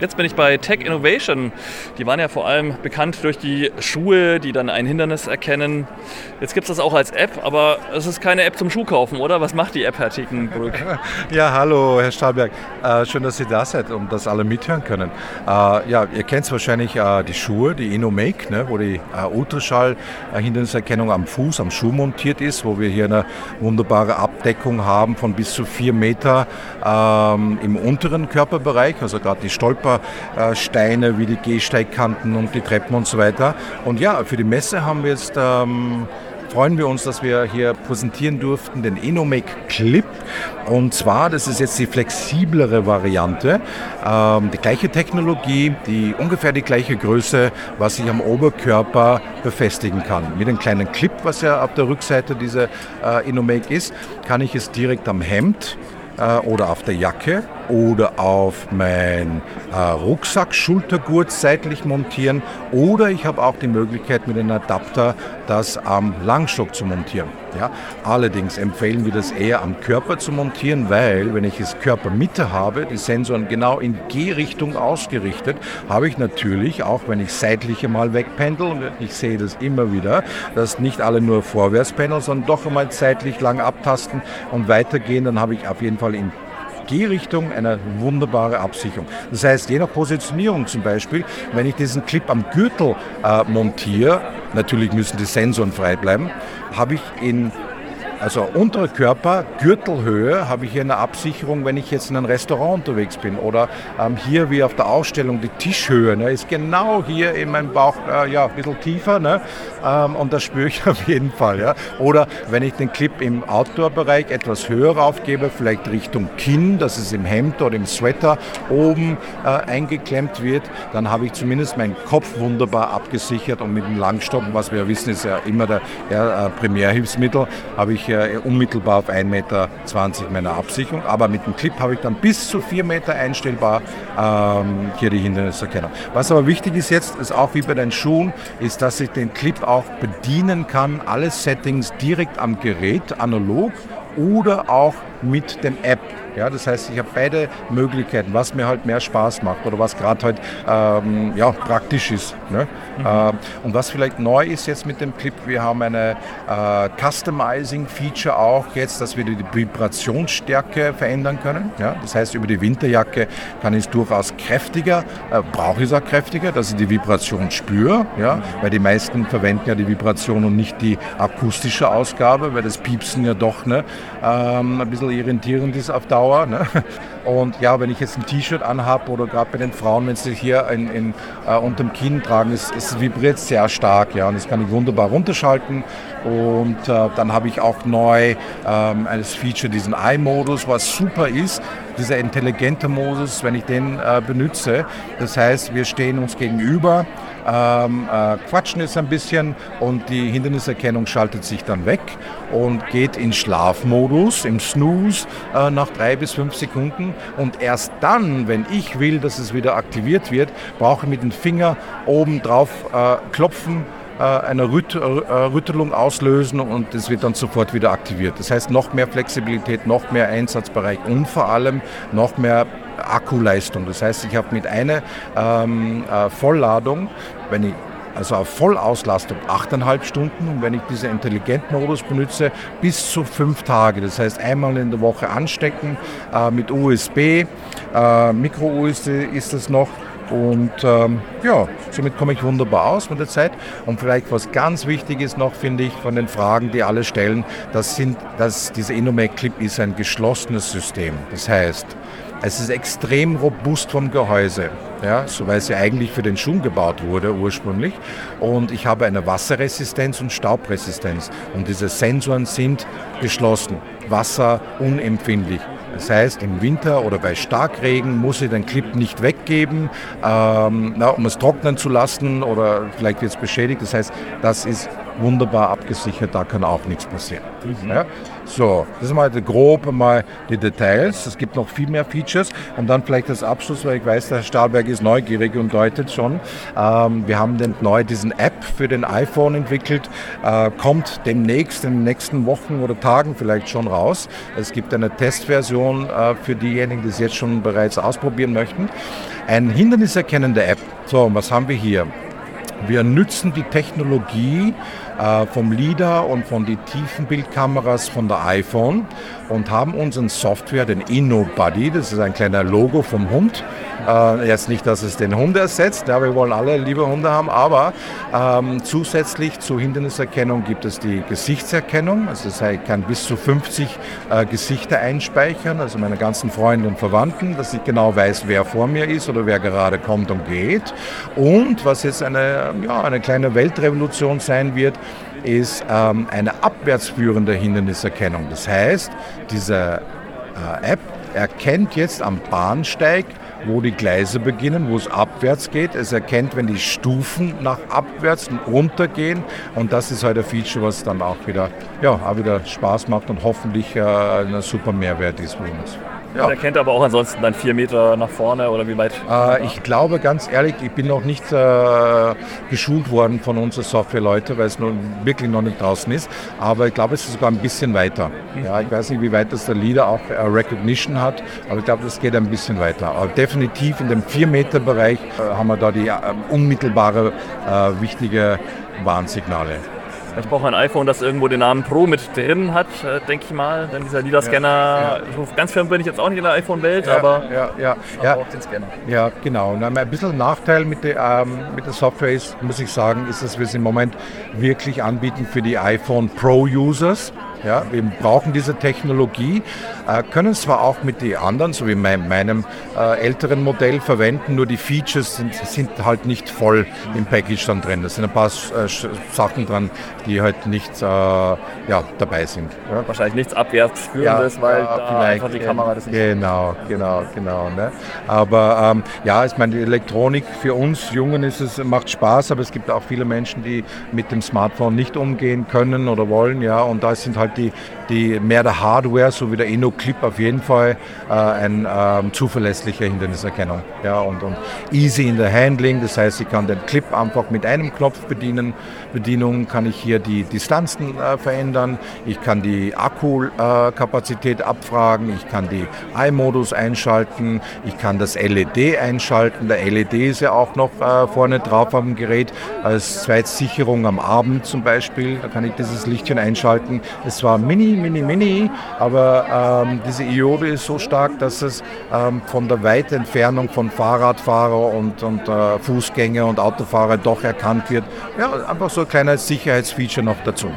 Jetzt bin ich bei Tech Innovation. Die waren ja vor allem bekannt durch die Schuhe, die dann ein Hindernis erkennen. Jetzt gibt es das auch als App, aber es ist keine App zum Schuhkaufen, oder? Was macht die App, Herr Tickenbrück? Ja, hallo, Herr Stahlberg. Äh, schön, dass Sie da sind und das alle mithören können. Äh, ja, ihr kennt wahrscheinlich äh, die Schuhe, die InnoMake, ne, wo die äh, Ultraschall-Hinderniserkennung am Fuß, am Schuh montiert ist, wo wir hier eine wunderbare Abdeckung haben von bis zu vier Meter ähm, im unteren Körperbereich, also gerade die Stolpersteine wie die Gehsteigkanten und die Treppen und so weiter. Und ja, für die Messe haben wir jetzt ähm, freuen wir uns, dass wir hier präsentieren durften den Enomec Clip. Und zwar, das ist jetzt die flexiblere Variante, ähm, die gleiche Technologie, die ungefähr die gleiche Größe, was sich am Oberkörper befestigen kann. Mit einem kleinen Clip, was ja auf der Rückseite dieser äh, Enomec ist, kann ich es direkt am Hemd äh, oder auf der Jacke oder auf mein äh, Rucksack, Schultergurt seitlich montieren oder ich habe auch die Möglichkeit mit einem Adapter das am Langstock zu montieren. Ja? Allerdings empfehlen wir das eher am Körper zu montieren, weil wenn ich es Körpermitte habe, die Sensoren genau in G-Richtung ausgerichtet, habe ich natürlich, auch wenn ich seitlich einmal wegpendel, und ich sehe das immer wieder, dass nicht alle nur vorwärts pendeln, sondern doch einmal seitlich lang abtasten und weitergehen, dann habe ich auf jeden Fall in G-Richtung eine wunderbare Absicherung. Das heißt, je nach Positionierung zum Beispiel, wenn ich diesen Clip am Gürtel äh, montiere, natürlich müssen die Sensoren frei bleiben, habe ich in also untere Körper, Gürtelhöhe, habe ich hier eine Absicherung, wenn ich jetzt in einem Restaurant unterwegs bin. Oder ähm, hier wie auf der Ausstellung die Tischhöhe ne, ist genau hier in meinem Bauch äh, ja, ein bisschen tiefer. Ne, ähm, und das spüre ich auf jeden Fall. Ja. Oder wenn ich den Clip im Outdoor-Bereich etwas höher aufgebe, vielleicht Richtung Kinn, dass es im Hemd oder im Sweater oben äh, eingeklemmt wird, dann habe ich zumindest meinen Kopf wunderbar abgesichert und mit dem Langstock, was wir wissen, ist ja immer der ja, äh, Primärhilfsmittel, habe ich äh, unmittelbar auf 1,20 Meter meiner Absicherung. Aber mit dem Clip habe ich dann bis zu 4 Meter einstellbar ähm, hier die Hinderniserkennung. Was aber wichtig ist jetzt, ist auch wie bei den Schuhen, ist, dass ich den Clip auch bedienen kann, alle Settings direkt am Gerät, analog oder auch mit dem App. Ja, das heißt, ich habe beide Möglichkeiten, was mir halt mehr Spaß macht oder was gerade halt ähm, ja, praktisch ist. Ne? Mhm. Äh, und was vielleicht neu ist jetzt mit dem Clip, wir haben eine äh, Customizing-Feature auch jetzt, dass wir die Vibrationsstärke verändern können. Ja? Das heißt, über die Winterjacke kann ich es durchaus kräftiger, äh, brauche ich es auch kräftiger, dass ich die Vibration spüre, ja? Mhm. weil die meisten verwenden ja die Vibration und nicht die akustische Ausgabe, weil das Piepsen ja doch ne, ähm, ein bisschen irritierend ist auf Dauer. Dauer. Ne? Und ja, wenn ich jetzt ein T-Shirt anhabe oder gerade bei den Frauen, wenn sie hier in, in, äh, unterm Kinn tragen, es, es vibriert sehr stark. Ja, und das kann ich wunderbar runterschalten. Und äh, dann habe ich auch neu ähm, als Feature diesen Eye-Modus, was super ist. Dieser intelligente Modus, wenn ich den äh, benutze. Das heißt, wir stehen uns gegenüber ähm, äh, quatschen es ein bisschen und die Hinderniserkennung schaltet sich dann weg und geht in Schlafmodus, im Snooze äh, nach drei bis fünf Sekunden und erst dann, wenn ich will, dass es wieder aktiviert wird, brauche ich mit dem Finger oben drauf äh, klopfen, äh, eine Rüt äh, Rüttelung auslösen und es wird dann sofort wieder aktiviert. Das heißt noch mehr Flexibilität, noch mehr Einsatzbereich und vor allem noch mehr Akkuleistung. Das heißt, ich habe mit einer ähm, äh, Vollladung, wenn ich also auf Vollauslastung 8,5 Stunden und wenn ich diesen Intelligent-Modus benutze, bis zu fünf Tage. Das heißt, einmal in der Woche anstecken äh, mit USB, äh, Micro-USB ist das noch. Und ähm, ja, somit komme ich wunderbar aus mit der Zeit. Und vielleicht was ganz wichtig ist noch, finde ich, von den Fragen, die alle stellen, das sind, dass dieser Inomec Clip ist ein geschlossenes System. Das heißt, es ist extrem robust vom Gehäuse, ja, so weil ja eigentlich für den Schuh gebaut wurde ursprünglich. Und ich habe eine Wasserresistenz und Staubresistenz. Und diese Sensoren sind geschlossen, wasserunempfindlich. Das heißt, im Winter oder bei Starkregen muss ich den Clip nicht weggeben, ähm, na, um es trocknen zu lassen oder vielleicht wird es beschädigt. Das heißt, das ist wunderbar abgesichert, da kann auch nichts passieren. Mhm. Ja? So, das sind mal grob mal die Details. Es gibt noch viel mehr Features und dann vielleicht das Abschluss, weil ich weiß, der Herr Stahlberg ist neugierig und deutet schon. Ähm, wir haben den, neu diesen App für den iPhone entwickelt, äh, kommt demnächst in den nächsten Wochen oder Tagen vielleicht schon raus. Es gibt eine Testversion äh, für diejenigen, die es jetzt schon bereits ausprobieren möchten. Ein hinderniserkennende App. So, und was haben wir hier? Wir nützen die Technologie äh, vom LIDAR und von den Tiefenbildkameras von der iPhone und haben unseren Software, den InnoBuddy, das ist ein kleiner Logo vom Hund. Äh, jetzt nicht, dass es den Hund ersetzt, ja, wir wollen alle liebe Hunde haben, aber ähm, zusätzlich zur Hinderniserkennung gibt es die Gesichtserkennung. Also das heißt, ich kann bis zu 50 äh, Gesichter einspeichern, also meine ganzen Freunde und Verwandten, dass ich genau weiß, wer vor mir ist oder wer gerade kommt und geht. Und was jetzt eine, ja, eine kleine Weltrevolution sein wird, ist ähm, eine abwärtsführende Hinderniserkennung. Das heißt, diese äh, App erkennt jetzt am Bahnsteig, wo die Gleise beginnen, wo es abwärts geht. Es erkennt, wenn die Stufen nach abwärts und runtergehen. Und das ist halt ein Feature, was dann auch wieder, ja, auch wieder Spaß macht und hoffentlich äh, ein super Mehrwert ist für uns. Ja. Der kennt aber auch ansonsten dann vier Meter nach vorne oder wie weit? Äh, ich glaube ganz ehrlich, ich bin noch nicht äh, geschult worden von unseren Softwareleuten, weil es noch, wirklich noch nicht draußen ist. Aber ich glaube, es ist sogar ein bisschen weiter. Mhm. Ja, ich weiß nicht, wie weit das der Leader auch äh, Recognition hat, aber ich glaube, das geht ein bisschen weiter. Aber definitiv in dem 4-Meter-Bereich äh, haben wir da die äh, unmittelbare äh, wichtige Warnsignale. Ich brauche ein iPhone, das irgendwo den Namen Pro mit drin hat, äh, denke ich mal. Denn dieser LIDAR-Scanner, ja, ja. ganz firm bin ich jetzt auch nicht in der iPhone-Welt, ja, aber ja, ja, ja. braucht den Scanner. Ja, genau. Und ein bisschen Nachteil mit der, ähm, mit der Software ist, muss ich sagen, ist, dass wir es im Moment wirklich anbieten für die iPhone Pro-Users. Ja, wir brauchen diese Technologie, äh, können zwar auch mit den anderen, so wie mein, meinem äh, älteren Modell verwenden, nur die Features sind, sind, halt nicht voll im Package dann drin. Da sind ein paar äh, Sachen dran, die halt nicht äh, ja, dabei sind. Ja. Wahrscheinlich nichts Abwärtsführendes, ja, weil da einfach die Kamera das nicht Genau, genau, genau. Ne? Aber ähm, ja, ich meine, die Elektronik für uns Jungen ist es, macht Spaß, aber es gibt auch viele Menschen, die mit dem Smartphone nicht umgehen können oder wollen, ja, und da sind halt halt die, die mehr der Hardware, so wie der InnoClip auf jeden Fall äh, ein ähm, zuverlässliche Hinderniserkennung. Ja, und, und easy in der Handling, das heißt, ich kann den Clip einfach mit einem Knopf bedienen. Bedienung kann ich hier die Distanzen äh, verändern, ich kann die Akkukapazität äh, abfragen, ich kann die i-Modus einschalten, ich kann das LED einschalten. Der LED ist ja auch noch äh, vorne drauf am Gerät als Zweitsicherung am Abend zum Beispiel. Da kann ich dieses Lichtchen einschalten. Es zwar mini, mini, mini, aber ähm, diese Iode ist so stark, dass es ähm, von der weiten Entfernung von Fahrradfahrer und, und äh, Fußgänger und Autofahrer doch erkannt wird. Ja, einfach so ein kleines Sicherheitsfeature noch dazu.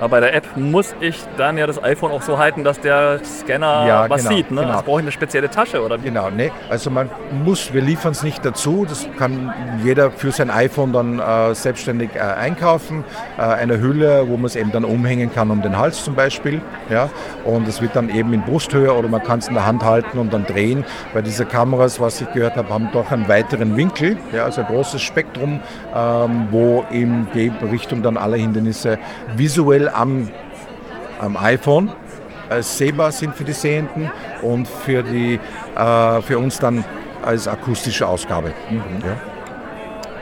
Aber bei der App muss ich dann ja das iPhone auch so halten, dass der Scanner ja, was genau, sieht. Ne? Genau. Das brauche ich eine spezielle Tasche oder? Genau, ne? Also man muss, wir liefern es nicht dazu. Das kann jeder für sein iPhone dann äh, selbstständig äh, einkaufen. Äh, eine Hülle, wo man es eben dann umhängen kann um den Hals zum Beispiel. Ja? Und es wird dann eben in Brusthöhe oder man kann es in der Hand halten und dann drehen. Weil diese Kameras, was ich gehört habe, haben doch einen weiteren Winkel, ja? also ein großes Spektrum, ähm, wo in die Richtung dann alle Hindernisse visuell am, am iPhone als sehbar sind für die Sehenden und für, die, äh, für uns dann als akustische Ausgabe. Mhm. Ja.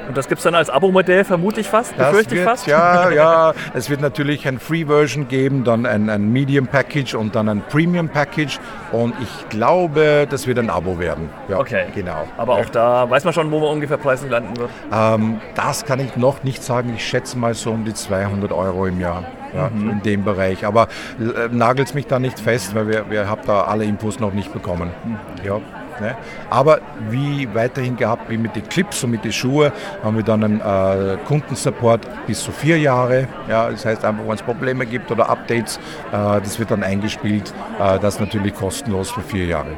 Und das gibt es dann als Abo-Modell vermutlich fast, das befürchte ich fast? Ja, ja. Es wird natürlich ein Free-Version geben, dann ein, ein Medium-Package und dann ein Premium-Package. Und ich glaube, das wird ein Abo werden. Ja, okay. Genau. Aber auch da weiß man schon, wo man ungefähr preislich landen wird? Ähm, das kann ich noch nicht sagen. Ich schätze mal so um die 200 Euro im Jahr. Ja, mhm. in dem Bereich. Aber äh, nagelt mich da nicht fest, weil wir, wir haben da alle Infos noch nicht bekommen. Mhm. Ja. Ne? Aber wie weiterhin gehabt, wie mit den Clips und mit den Schuhen, haben wir dann einen äh, Kundensupport bis zu vier Jahre. Ja, das heißt einfach, wenn es Probleme gibt oder Updates, äh, das wird dann eingespielt. Äh, das natürlich kostenlos für vier Jahre.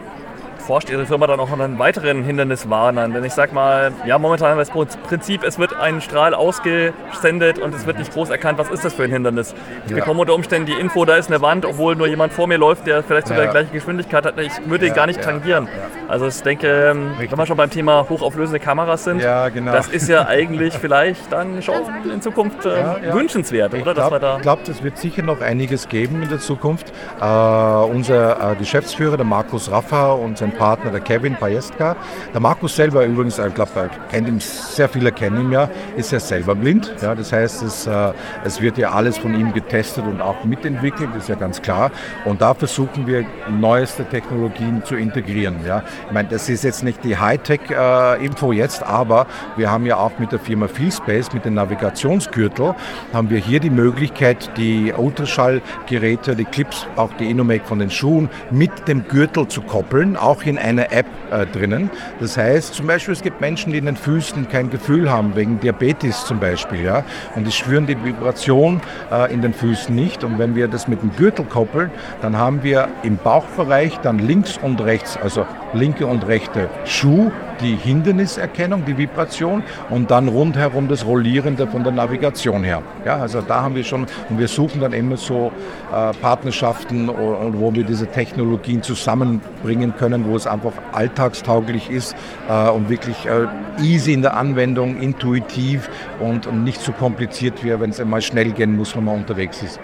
Forscht Ihre Firma dann auch an weiteren Hinderniswarnern? Denn ich sag mal, ja, momentan haben wir das Prinzip, es wird ein Strahl ausgesendet und es wird nicht groß erkannt, was ist das für ein Hindernis. Ich ja. bekomme unter Umständen die Info, da ist eine Wand, obwohl nur jemand vor mir läuft, der vielleicht sogar ja. die gleiche Geschwindigkeit hat. Ich würde ihn gar nicht tangieren. Also ich denke, ähm, Richtig. wenn wir schon beim Thema hochauflösende Kameras sind, genau. das ist ja eigentlich vielleicht dann schon in Zukunft äh, wünschenswert, ich oder? Glaub, ich glaube, es wird sicher noch einiges geben in der Zukunft. Äh, unser äh, Geschäftsführer, der Markus Raffa und sein Partner, der Kevin Pajestka. Der Markus selber übrigens, ich glaube, kennt ihn, sehr viele kennen ihn ja, ist ja selber blind. Ja, das heißt, es, äh, es wird ja alles von ihm getestet und auch mitentwickelt, ist ja ganz klar. Und da versuchen wir neueste Technologien zu integrieren. Ja. Ich meine, das ist jetzt nicht die Hightech-Info jetzt, aber wir haben ja auch mit der Firma Feelspace, mit dem Navigationsgürtel, haben wir hier die Möglichkeit, die Ultraschallgeräte, die Clips, auch die Inomake von den Schuhen mit dem Gürtel zu koppeln, auch in einer App äh, drinnen. Das heißt zum Beispiel, es gibt Menschen, die in den Füßen kein Gefühl haben, wegen Diabetes zum Beispiel, ja, und die spüren die Vibration äh, in den Füßen nicht. Und wenn wir das mit dem Gürtel koppeln, dann haben wir im Bauchbereich dann links und rechts, also linke und rechte Schuh, die Hinderniserkennung, die Vibration und dann rundherum das Rollierende von der Navigation her. Ja, also da haben wir schon, und wir suchen dann immer so äh, Partnerschaften, wo wir diese Technologien zusammenbringen können, wo es einfach alltagstauglich ist äh, und wirklich äh, easy in der Anwendung, intuitiv und, und nicht so kompliziert wie wenn es einmal schnell gehen muss, wenn man unterwegs ist.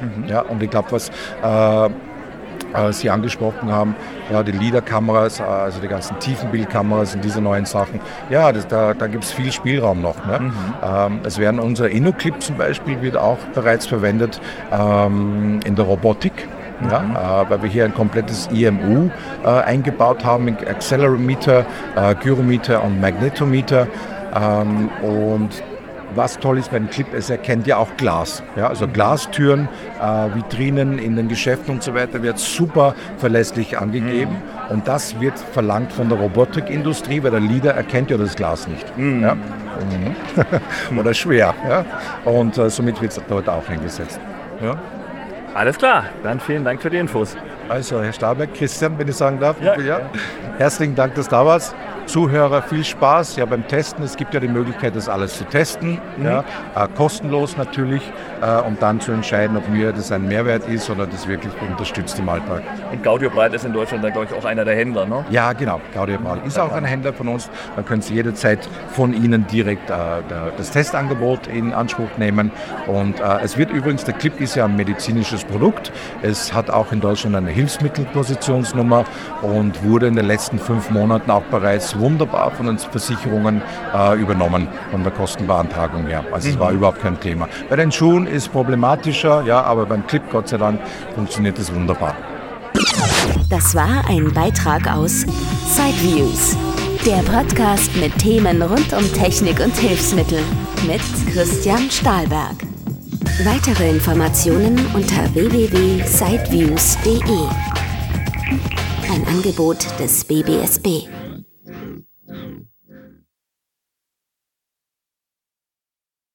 Mhm. Ja, und ich glaube, was äh, äh, Sie angesprochen haben, ja, die LIDAR-Kameras, äh, also die ganzen Tiefenbildkameras und diese neuen Sachen. Ja, das, da, da gibt es viel Spielraum noch. Ne? Mhm. Ähm, es werden unser InnoClip zum Beispiel wird auch bereits verwendet ähm, in der Robotik. Ja, mhm. äh, weil wir hier ein komplettes IMU äh, eingebaut haben, mit Accelerometer, äh, Gyrometer und Magnetometer. Ähm, und was toll ist beim Clip, es erkennt ja auch Glas. Ja, also Glastüren, äh, Vitrinen in den Geschäften und so weiter wird super verlässlich angegeben. Mhm. Und das wird verlangt von der Robotikindustrie, weil der Leader erkennt ja das Glas nicht. Mhm. Ja? Mhm. Oder schwer. Ja? Und äh, somit wird es dort auch eingesetzt. Ja? Alles klar, dann vielen Dank für die Infos. Also, Herr Staberg, Christian, wenn ich sagen darf. Ja. ja. Herzlichen Dank, dass du da warst. Zuhörer viel Spaß ja, beim Testen. Es gibt ja die Möglichkeit, das alles zu testen, mhm. ja, äh, kostenlos natürlich, äh, um dann zu entscheiden, ob mir das ein Mehrwert ist oder das wirklich unterstützt im Alltag. Und Gaudio Breit ist in Deutschland dann, glaube ich, auch einer der Händler, ne? Ja, genau. Gaudio Breit ist auch ein Händler von uns. Da können Sie jederzeit von Ihnen direkt äh, das Testangebot in Anspruch nehmen. Und äh, es wird übrigens, der Clip ist ja ein medizinisches Produkt. Es hat auch in Deutschland eine Hilfsmittelpositionsnummer und wurde in den letzten fünf Monaten auch bereits wunderbar von den Versicherungen äh, übernommen, von der Kostenbeantragung her. Also es war mhm. überhaupt kein Thema. Bei den Schuhen ist es problematischer, ja, aber beim Clip, Gott sei Dank, funktioniert es wunderbar. Das war ein Beitrag aus Sideviews, der Podcast mit Themen rund um Technik und Hilfsmittel mit Christian Stahlberg. Weitere Informationen unter www.sideviews.de. Ein Angebot des BBSB.